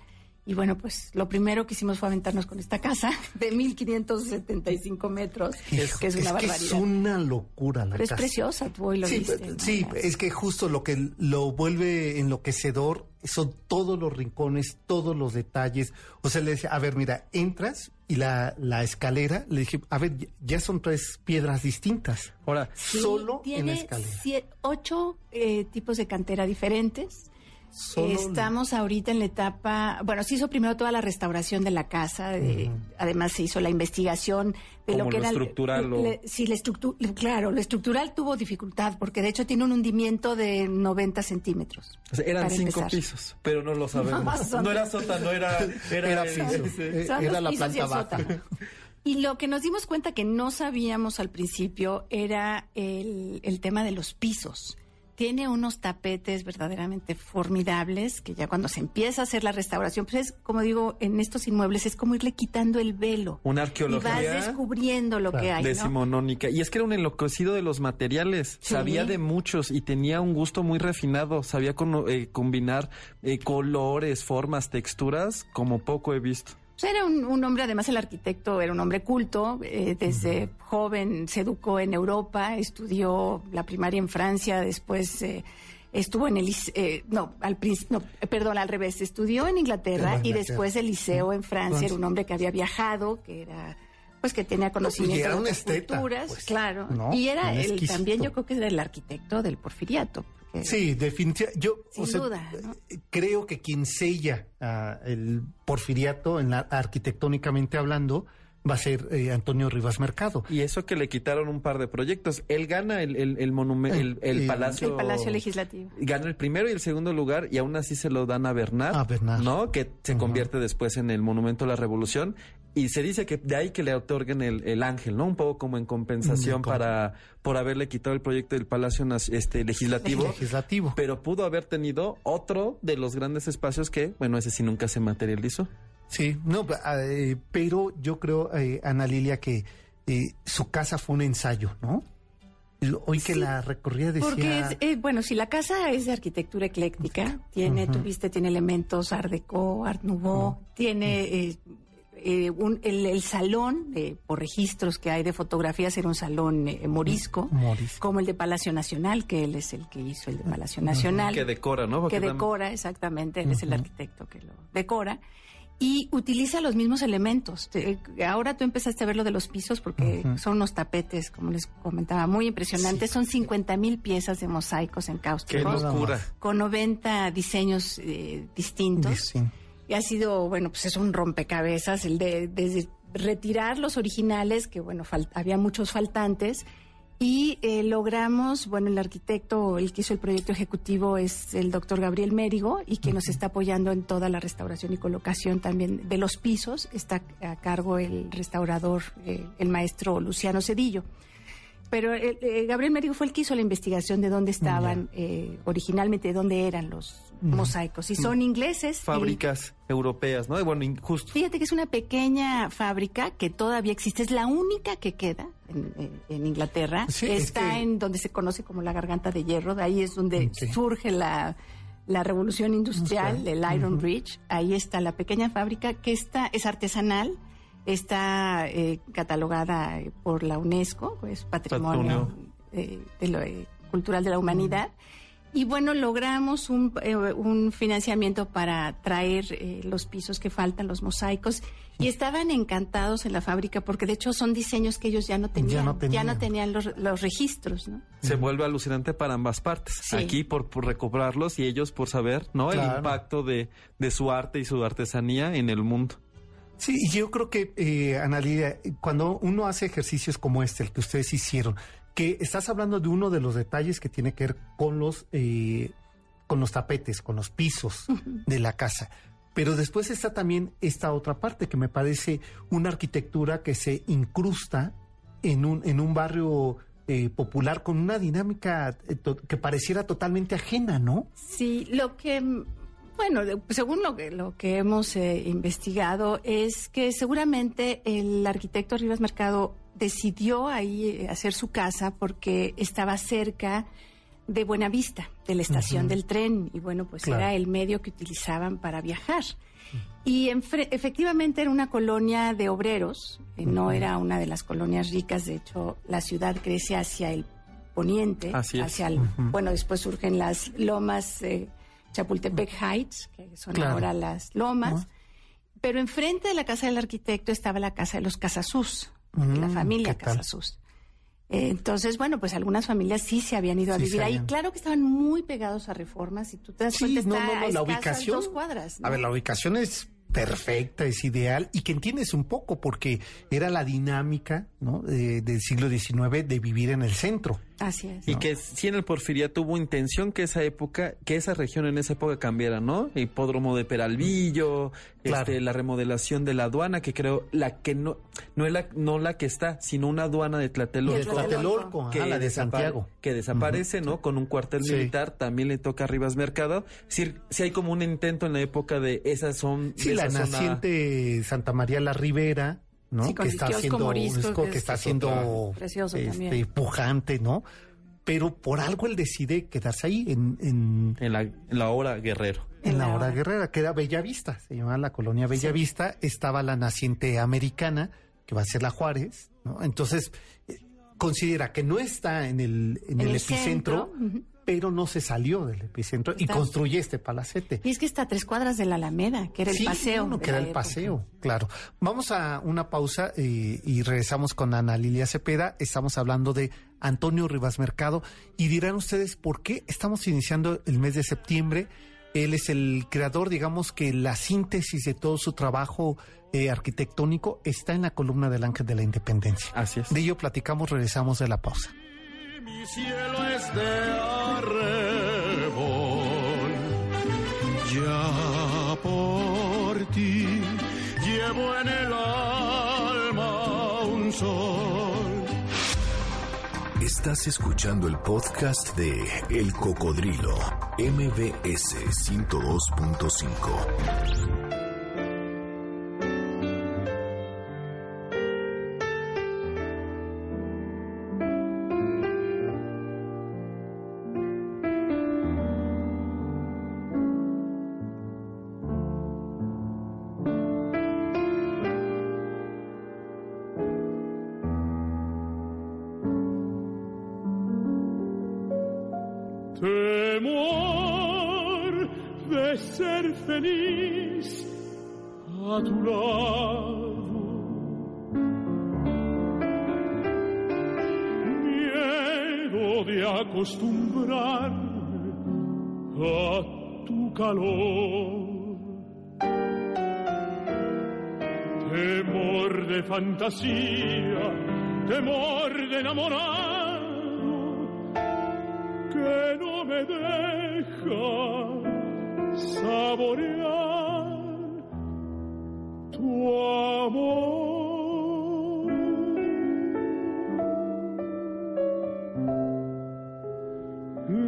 Y bueno, pues lo primero que hicimos fue aventarnos con esta casa (laughs) de 1575 metros, que es una es que barbaridad. es una locura la Pero es casa. preciosa, tú hoy lo sí, viste. ¿no? sí, es que justo lo que lo vuelve enloquecedor son todos los rincones, todos los detalles. O sea, le decía, a ver, mira, entras y la, la escalera, le dije, a ver, ya- son tres piedras distintas. Ahora, Sí, solo en la escalera. sie- ocho eh, tipos de cantera diferentes. Solo- Estamos ahorita en la etapa, bueno, se hizo primero toda la restauración de la casa, de- además se hizo la investigación de lo que lo era estructural o- le- sí, la estructu- claro, lo estructural tuvo dificultad porque de hecho tiene un hundimiento de 90 centímetros. o sea, eran cinco empezar. pisos, pero no lo (laughs) sabemos. No, No, era sótano, era, era, Era el- piso. Eh, era la planta baja. Y lo que nos dimos cuenta que no sabíamos al principio era el, el tema de los pisos. Tiene unos tapetes verdaderamente formidables que ya cuando se empieza a hacer la restauración, pues es como digo, en estos inmuebles es como irle quitando el velo. Una Y vas arqueología descubriendo lo que hay. ¿no? decimonónica. Y es que era un enloquecido de los materiales. Sí. Sabía de muchos y tenía un gusto muy refinado. Sabía cono- eh, combinar eh, colores, formas, texturas, como poco he visto. Pues era un, un hombre, además el arquitecto era un hombre culto, eh, desde joven se educó en Europa, estudió la primaria en Francia, después eh, estuvo en el, eh, no, al no, eh, perdón, al revés, estudió en Inglaterra y después el liceo en Francia, Francia. era un hombre que había viajado, que era pues que tenía conocimiento y era de un otras esteta, culturas, pues, claro, ¿no? y era el también yo creo que era el arquitecto del porfiriato. Sí, definitivamente. Yo Sin o sea, duda, ¿no? eh, creo que quien sella ah, el porfiriato, en la, arquitectónicamente hablando, va a ser eh, Antonio Rivas Mercado. Y eso que le quitaron un par de proyectos. Él gana el, el, el monumento, el, el El- palacio. el Palacio Legislativo. Gana el primero y el segundo lugar y aún así se lo dan a Bernard. A Bernard. ¿No? Que se convierte después en el Monumento a la Revolución. Y se dice que de ahí que le otorguen el, el ángel, ¿no? Un poco como en compensación Mm, para por haberle quitado el proyecto del Palacio este, Legislativo. Legislativo. Pero pudo haber tenido otro de los grandes espacios que, bueno, ese sí nunca se materializó. Sí, no, eh, pero yo creo, eh, Ana Lilia, que eh, su casa fue un ensayo, ¿no? Hoy que la recorría decía... Porque, es, eh, bueno, si la casa es de arquitectura ecléctica, tiene, tuviste, tiene elementos Art Deco, Art Nouveau, tiene eh, eh, un, el, salón, por registros que hay de fotografías, era un salón morisco, como el de Palacio Nacional, que él es el que hizo el de Palacio Nacional. Que decora, ¿no? que decora, exactamente, él es el arquitecto que lo decora y utiliza los mismos elementos. Ahora tú empezaste a ver lo de los pisos porque son unos tapetes, como les comentaba, muy impresionantes. Son 50 mil piezas de mosaicos en cáusticos. ¡Qué locura! Con 90 diseños eh, distintos. Y ha sido, bueno, pues es un rompecabezas el de, de retirar los originales, que bueno, había muchos faltantes, y eh, logramos, bueno, el arquitecto, el que hizo el proyecto ejecutivo es el doctor Gabriel Mérigo y que nos está apoyando en toda la restauración y colocación también de los pisos. Está a cargo el restaurador, eh, el maestro Luciano Cedillo. Pero eh, Gabriel Mérigo fue el que hizo la investigación de dónde estaban originalmente, de dónde eran los mosaicos. Y son ingleses. Fábricas europeas, ¿no? Bueno, injusto. Fíjate que es una pequeña fábrica que todavía existe, es la única que queda en, Inglaterra. Está en donde se conoce como la garganta de hierro, de ahí es donde surge la, revolución industrial, el Iron Bridge. Ahí está la pequeña fábrica que está, es artesanal, está eh, catalogada por la UNESCO, es patrimonio, eh, eh, cultural de la humanidad. Y bueno, logramos un, un financiamiento para traer los pisos que faltan, los mosaicos, y estaban encantados en la fábrica porque de hecho son diseños que ellos ya no tenían, ya no tenían, los, registros, ¿no? Se vuelve alucinante para ambas partes. Aquí por, por, recuperarlos y ellos por saber, ¿no? El impacto de, de su arte y su artesanía en el mundo. Sí, yo creo que, eh, Ana Lidia, cuando uno hace ejercicios como este, el que ustedes hicieron, que estás hablando de uno de los detalles que tiene que ver con los, eh, con los tapetes, con los pisos de la casa. Pero después está también esta otra parte que me parece una arquitectura que se incrusta en un, en un barrio eh, popular con una dinámica eh, que pareciera totalmente ajena, ¿no? Sí, lo que, bueno, según lo que, lo que hemos eh, investigado es que seguramente el arquitecto Rivas Mercado decidió ahí hacer su casa porque estaba cerca de Buenavista, de la estación del tren, y bueno, pues era el medio que utilizaban para viajar. Y efectivamente era una colonia de obreros, eh, no era una de las colonias ricas, de hecho la ciudad crece hacia el poniente, hacia el, bueno, después surgen las lomas eh, Chapultepec Heights, que son ahora las lomas, pero enfrente de la casa del arquitecto estaba la casa de los Casasús, la mm, familia Casasús. Entonces, bueno, pues algunas familias sí se habían ido a vivir ahí. Claro que estaban muy pegados a reformas y tú te das cuenta, no, no, no, la ubicación, dos cuadras. A ver, la ubicación es perfecta, es ideal y que entiendes un poco porque era la dinámica ¿no? del siglo XIX de vivir en el centro. Así es. Y que sí en el Porfiria tuvo intención que esa época, que esa región en esa época cambiara, ¿no? El hipódromo de Peralvillo, este, la remodelación de la aduana, que creo la que no, no es la, no la que está, sino una aduana de Tlatelolco. De Tlatelolco, que la de Santiago. Que desaparece, ¿no? Con un cuartel militar, también le toca a Rivas Mercado. Es decir, si hay como un intento en la época de esas son. Sí, la naciente Santa María la Ribera, ¿no? que, está haciendo, que, está haciendo este, pujante, ¿no? Pero por algo él decide quedarse ahí en, en, la, hora Guerrero. En la hora Guerrera, que era Bellavista, se llamaba la colonia Bellavista, estaba la naciente americana, que va a ser la Juárez, ¿no? Entonces, eh, considera que no está en el, en, el, epicentro, pero no se salió del epicentro y construye este palacete. Y es que está a tres cuadras de la Alameda, que era el paseo. que era el paseo, claro. Vamos a una pausa eh, y regresamos con Ana Lilia Cepeda. Estamos hablando de Antonio Rivas Mercado y dirán ustedes por qué estamos iniciando el mes de septiembre. Él es el creador, digamos que la síntesis de todo su trabajo eh, arquitectónico está en la columna del Ángel de la Independencia. Así es. De ello platicamos, regresamos de la pausa mi cielo es de arrebol. Ya por ti llevo en el alma un sol. Estás escuchando el podcast de El Cocodrilo, MBS 102.5. temor de ser feliz a tu lado. Miedo de acostumbrarme a tu calor. Temor de fantasía, temor de enamorado, me deja saborear tu amor.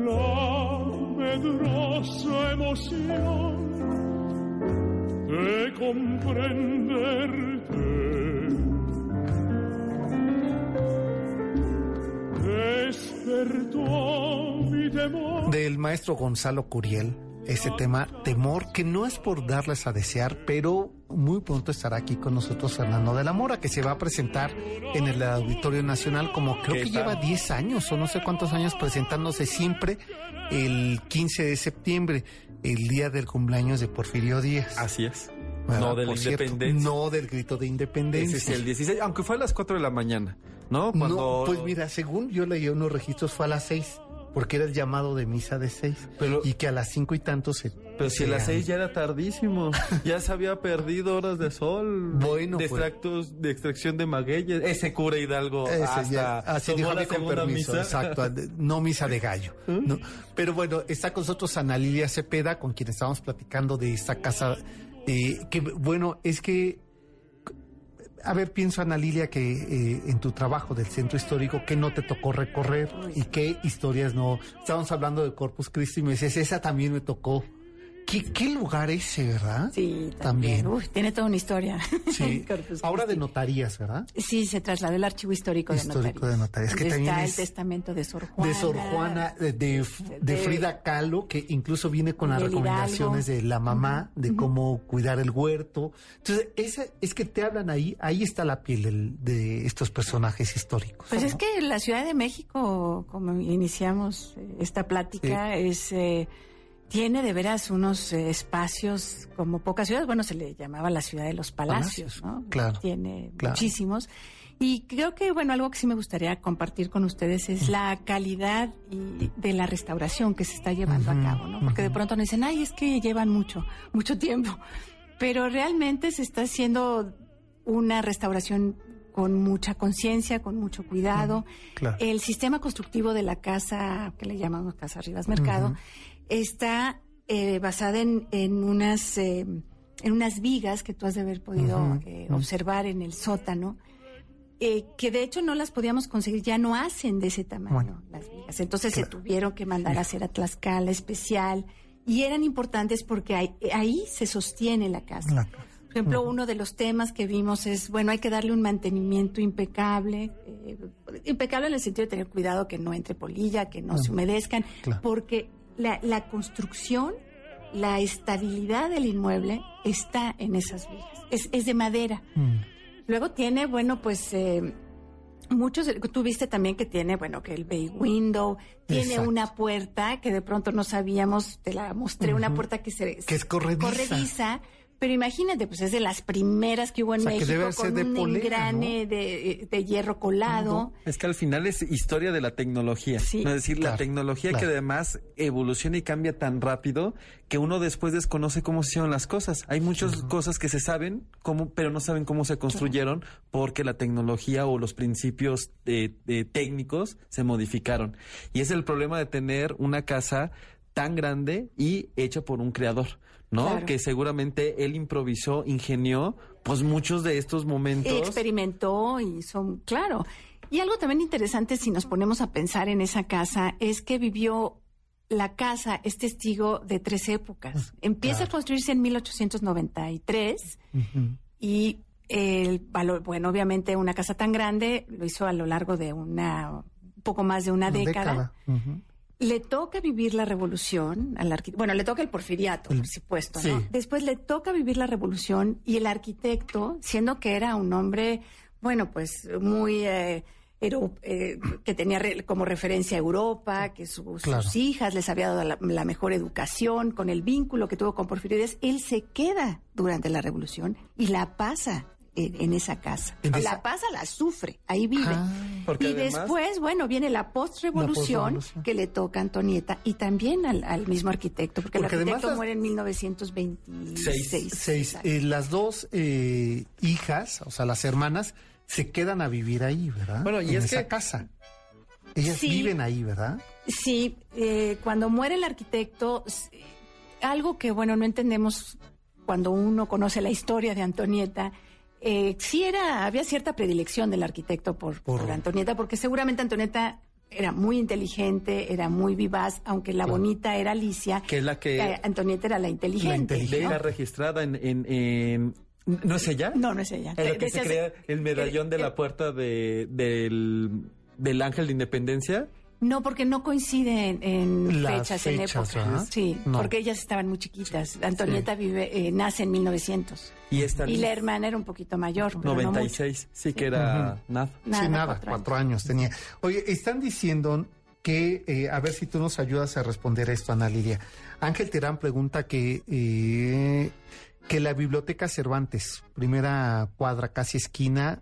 La medrosa emoción de comprenderte. Despertó. Del maestro Gonzalo Curiel, ese tema Temor, que no es por darles a desear, pero muy pronto estará aquí con nosotros Fernando de la Mora, que se va a presentar en el Auditorio Nacional como creo ¿Qué que lleva 10 años o no sé cuántos años presentándose siempre el 15 de septiembre, el día del cumpleaños de Porfirio Díaz. Así es. No de la cierto, independencia. no del grito de independencia. Ese es el 16, aunque fue a las 4 de la mañana, ¿no? Cuando... No, pues mira, según yo leí unos registros fue a las 6, porque era el llamado de misa de 6. Pero- y que a las cinco y tanto se... Pero si a las 6 ya era tardísimo, ya se había perdido horas de sol, Bueno, de pues. extractos de extracción de magueyes, ese cura Hidalgo Ese hasta ya, así dijo la con permiso, misa. exacto, de- no misa de gallo. ¿no? Pero bueno, está con nosotros Ana Lilia Cepeda, con quien estábamos platicando de esta casa, eh, que bueno, es que, a ver, pienso Ana Lilia que eh, en tu trabajo del centro histórico, ¿qué no te tocó recorrer y qué historias no? Estábamos hablando de Corpus Christi y me dices, esa también me tocó. ¿Qué, qué lugar ese, verdad? Sí, También. también. Uf, tiene toda una historia. Sí. (laughs) Ahora de notarías, ¿verdad? Sí, se trasladó el archivo histórico, Histórico de de notarias. notarias, que también está es el testamento de Sor Juana. de Sor Juana, de, de, de de- Frida Kahlo, que incluso viene con las recomendaciones Hidalgo. de la mamá, de cómo cuidar el huerto. Entonces, esa, es que te hablan ahí, ahí está la piel del- de estos personajes históricos. Pues ¿no? es que la Ciudad de México, como iniciamos eh, esta plática, es eh, tiene de veras unos eh, espacios como pocas ciudades. Bueno, se le llamaba la ciudad de los palacios, ¿no? claro, Tiene claro. muchísimos. Y creo que, bueno, algo que sí me gustaría compartir con ustedes es la calidad y de la restauración que se está llevando a cabo, ¿no? Porque de pronto nos dicen, ay, es que llevan mucho, mucho tiempo. Pero realmente se está haciendo una restauración con mucha conciencia, con mucho cuidado. claro. El sistema constructivo de la casa, que le llamamos Casa Rivas Mercado. Está eh, basada en, en unas eh, en unas vigas que tú has de haber podido eh, observar en el sótano, eh, que de hecho no las podíamos conseguir, ya no hacen de ese tamaño Bueno. las vigas. Entonces se tuvieron que mandar a hacer a Tlaxcala especial y eran importantes porque ahí, ahí se sostiene la casa. La- Por ejemplo, uno de los temas que vimos es, bueno, hay que darle un mantenimiento impecable, eh, impecable en el sentido de tener cuidado que no entre polilla, que no se humedezcan, Claro. porque la, la construcción, la estabilidad del inmueble está en esas vigas, es, es de madera. Mm. Luego tiene, bueno, pues eh, muchos, tú viste también que tiene, bueno, que el bay window, tiene Exacto. una puerta que de pronto no sabíamos, te la mostré, una puerta que se Que es corrediza. corrediza, pero imagínate, pues es de las primeras que hubo en O sea, que México debe ser con de un polea, engrane de, de hierro colado. Es que al final es historia de la tecnología. Sí. ¿no? Es decir, Claro, la tecnología que además evoluciona y cambia tan rápido que uno después desconoce cómo se hicieron las cosas. Hay muchas cosas que se saben, cómo, pero no saben cómo se construyeron porque la tecnología o los principios eh, eh, técnicos se modificaron. Y es el problema de tener una casa tan grande y hecha por un creador. ¿No? Claro. Que seguramente él improvisó, ingenió, pues muchos de estos momentos. experimentó y son, claro. Y algo también interesante si nos ponemos a pensar en esa casa es que vivió la casa es testigo de tres épocas. Empieza a construirse en 1893 Ujú. y el valor, bueno, obviamente una casa tan grande lo hizo a lo largo de una un poco más de una, Una década. Le toca vivir la revolución al arquitecto. Bueno, le toca el porfiriato, por supuesto, sí. ¿no? Después le toca vivir la revolución y el arquitecto, siendo que era un hombre, bueno, pues muy eh, eh, que tenía re- como referencia a Europa, que su- Claro. sus hijas les había dado la, la mejor educación, con el vínculo que tuvo con Porfirio Díaz, él se queda durante la revolución y la pasa en, en esa casa. En esa- La pasa, la sufre, ahí vive. Ah. Y además- después, bueno, viene la postrevolución postrevolución. que le toca a Antonieta y también al, al mismo arquitecto, porque, Porque el además arquitecto muere en 1926. Seis. Eh, las dos eh, hijas, o sea, las hermanas, se quedan a vivir ahí, ¿verdad? Bueno, y en es esa que- casa. Ellas Sí. viven ahí, ¿verdad? Sí, eh, cuando muere el arquitecto, algo que, bueno, no entendemos cuando uno conoce la historia de Antonieta, eh, sí era, había cierta predilección del arquitecto por, Por- por Antonieta, porque seguramente Antonieta era muy inteligente, era muy vivaz, aunque la bonita era Alicia, Que es la que- eh, Antonieta era la inteligente. inteligente. ¿no? Deja registrada en, en, en- ¿No es ella? No, no es ella. Es la que se crea el medallón de la puerta de, del, del ángel de independencia. No, porque no coinciden en Las fechas, en fechas, épocas. Sí, No. porque ellas estaban muy chiquitas. Antonieta vive, eh, nace en 1900. Y esta Y la hermana era un poquito mayor. pero no mucho. 96. sí, que era nada. Nada, sí, nada, cuatro cuatro, años. tenía. Oye, están diciendo que, eh, a ver si tú nos ayudas a responder esto, Ana Lidia. Ángel Terán pregunta que, eh, que la biblioteca Cervantes, primera cuadra, casi esquina,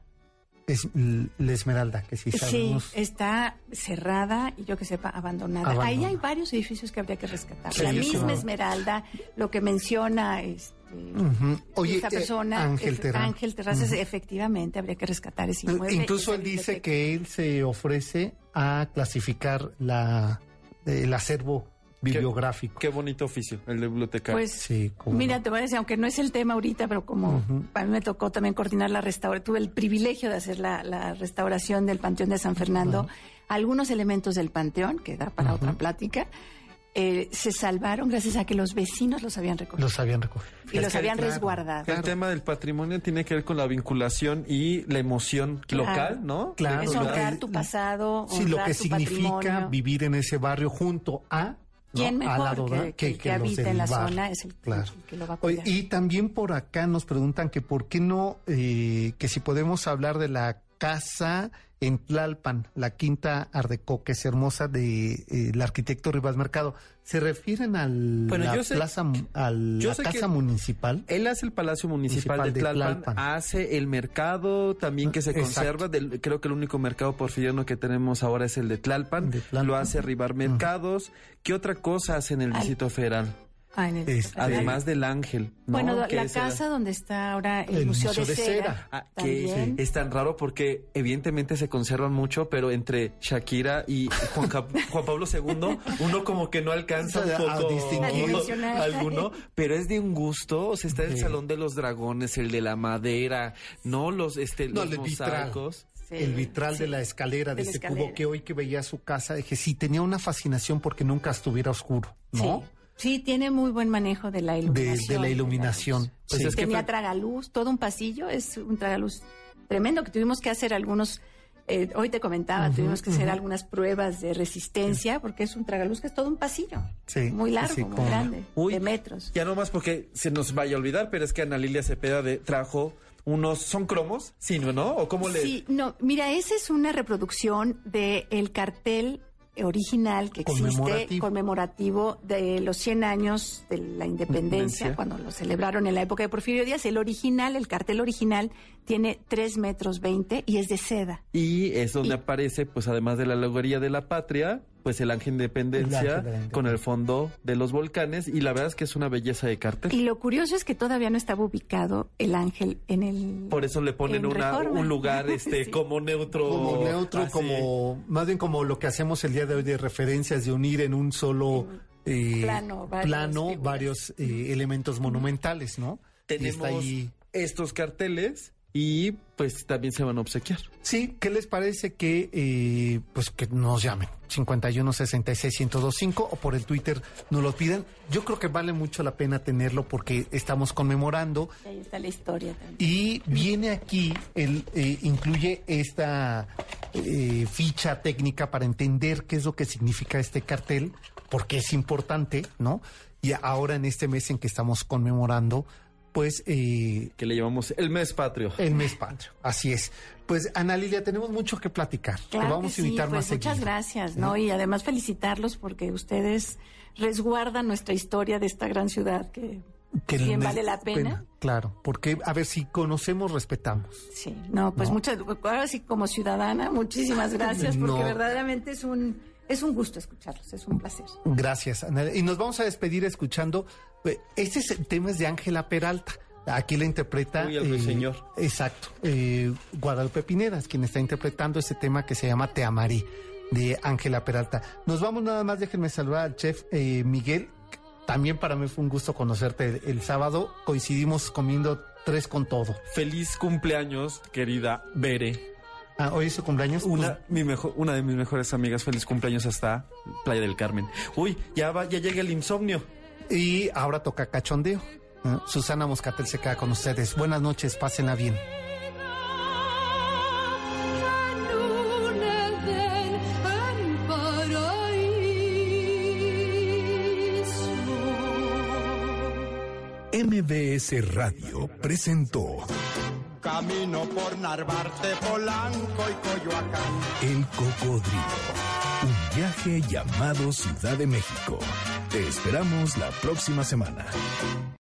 es la Esmeralda, que sí Sí, sabemos. está cerrada y yo que sepa, abandonada. Ahí hay varios edificios que habría que rescatar. Sí, la misma Esmeralda, lo que menciona este. Oye, esta eh, persona, Ángel Terrazas, efectivamente habría que rescatar ese inmueble. Incluso él dice que él se ofrece a clasificar la, el acervo bibliográfico. Qué bonito oficio, el de bibliotecario. Pues, Sí, mira, no. te voy a decir, aunque no es el tema ahorita, pero como Ujú. a mí me tocó también coordinar la restauración, tuve el privilegio de hacer la, la restauración del Panteón de San Fernando, algunos elementos del Panteón, que da para otra plática, eh, se salvaron gracias a que los vecinos los habían recogido Los habían recogido. y los habían claro, resguardado. el tema del patrimonio tiene que ver con la vinculación y la emoción Claro. local, ¿no? Claro. Es honrar tu pasado, Sí, lo que tu significa patrimonio. vivir en ese barrio junto a... ¿Quién mejor que- que- habita en la bar. zona es el- Claro. el que lo va a cuidar. y también por acá nos preguntan que por qué no, eh, que si podemos hablar de la casa en Tlalpan, la quinta Ardeco, que es hermosa, de eh, el arquitecto Rivas Mercado. ¿Se refieren a Bueno, la yo sé- plaza, a yo la sé casa que- municipal? Él hace el Palacio Municipal, Municipal de, de Tlalpan, hace el mercado también que se Exacto. conserva. del- creo que el único mercado porfiriano que tenemos ahora es el de Tlalpan. De Tlalpan. Lo hace Rivar Mercados. ¿Qué otra cosa hace en el Al- Distrito Federal? Ah, en el- Este, Además del Ángel. ¿no? bueno, la es el- casa donde está ahora el, El Museo, Museo de, de Cera, Cera. Ah, que también. es tan raro porque evidentemente se conservan mucho, pero entre Shakira y Juan, (laughs) Pablo II, uno como que no alcanza un A poco distinguir. A alguno, pero es de un gusto, o sea, está el Sí. Salón de los Dragones, el de la madera, no los este No, los el vitral. mosaicos. Sí, el vitral sí. de la escalera, de, ese escalera. cubo que hoy que veía su casa, dije, sí, tenía una fascinación porque nunca estuviera oscuro, ¿no? Sí. Sí, tiene muy buen manejo de la De, iluminación. de la iluminación. Pues Sí. es que Tenía tragaluz, todo un pasillo, es un tragaluz tremendo que tuvimos que hacer algunos, eh, hoy te comentaba, tuvimos que hacer algunas pruebas de resistencia porque es un tragaluz que es todo un pasillo. Sí, Muy largo, sí, muy grande, Uy, de metros. Ya no más porque se nos vaya a olvidar, pero es que Ana Lilia Cepeda de, trajo unos, ¿son cromos? Sí, ¿no? ¿O cómo le...? Sí, no, mira, esa es una reproducción del el cartel original que existe Conmemorativo. conmemorativo de los 100 años de la independencia, Independencia. cuando lo celebraron en la época de Porfirio Díaz. El original, el cartel original, tiene 3 metros 20 y es de seda. Y es donde Y- aparece, pues además de la alegoría de la patria, pues el ángel de independencia El ángel con el fondo de los volcanes y la verdad es que es una belleza de cartel. Y lo curioso es que todavía no estaba ubicado el ángel en el... Por eso le ponen en una, un lugar (laughs) este Sí. como neutro. Como neutro, así. como más bien como lo que hacemos el día de hoy de referencias, de unir en un solo eh, plano varios plano varios eh, elementos monumentales, ¿no? Y Tenemos está ahí. estos carteles y pues también se van a obsequiar. Sí, ¿qué les parece que eh, pues que nos llamen? 51 66 1025 o por el Twitter nos lo piden. Yo creo que vale mucho la pena tenerlo porque estamos conmemorando Y Ahí está la historia también. y viene aquí, el, eh, incluye esta eh, ficha técnica para entender qué es lo que significa este cartel, porque es importante, ¿no? Y ahora en este mes en que estamos conmemorando, pues... Eh, que le llamamos el mes patrio. El mes patrio, así es. Pues Ana Lilia, tenemos mucho que platicar. Claro vamos a invitar pues, más Muchas gracias, ¿no? Y además felicitarlos porque ustedes resguardan nuestra historia de esta gran ciudad que que bien vale la pena. Claro, porque a ver si conocemos, respetamos. Sí, no, pues muchas, ahora sí como ciudadana, muchísimas gracias (laughs) porque verdaderamente es un es un gusto escucharlos, es un placer. Gracias, Ana. Y nos vamos a despedir escuchando, eh, este es, el tema es de Ángela Peralta. Aquí la interpreta. Uy, el señor. Exacto. Eh, Guadalupe Pineras, quien está interpretando este tema que se llama Te amaré, de Ángela Peralta. Nos vamos nada más, déjenme saludar al chef eh, Miguel. También para mí fue un gusto conocerte el, sábado. Coincidimos comiendo tres con todo. Feliz cumpleaños, querida Bere. Ah, hoy es su cumpleaños. Una, mi mejor, una de mis mejores amigas, feliz cumpleaños hasta Playa del Carmen. Uy, ya va, ya llega el insomnio. Y ahora toca cachondeo. Susana Moscatel se queda con ustedes. Buenas noches, pásenla bien. MBS Radio presentó Camino por Narvarte, Polanco y Coyoacán. El Cocodrilo. Un viaje llamado Ciudad de México. Te esperamos la próxima semana.